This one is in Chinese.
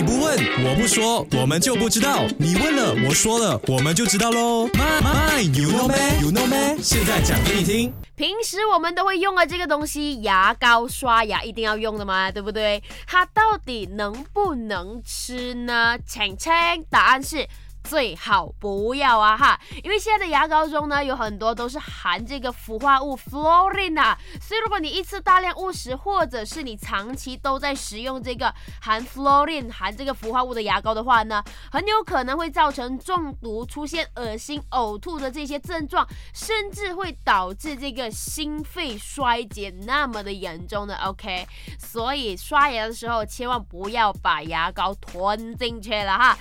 你不问，我不说，我们就不知道。你问了，我说了，我们就知道喽。My my you know me you know me，现在讲给你听。平时我们都会用的这个东西，牙膏、刷牙一定要用的嘛，对不对？它到底能不能吃呢？请请，答案是。最好不要啊哈，因为现在的牙膏中呢有很多都是含这个氟化物 fluorine 啊，所以如果你一次大量误食，或者是你长期都在食用这个含 fluorine 含这个氟化物的牙膏的话呢，很有可能会造成中毒，出现恶心、呕吐的这些症状，甚至会导致这个心肺衰竭那么的严重的。OK，所以刷牙的时候千万不要把牙膏吞进去了哈。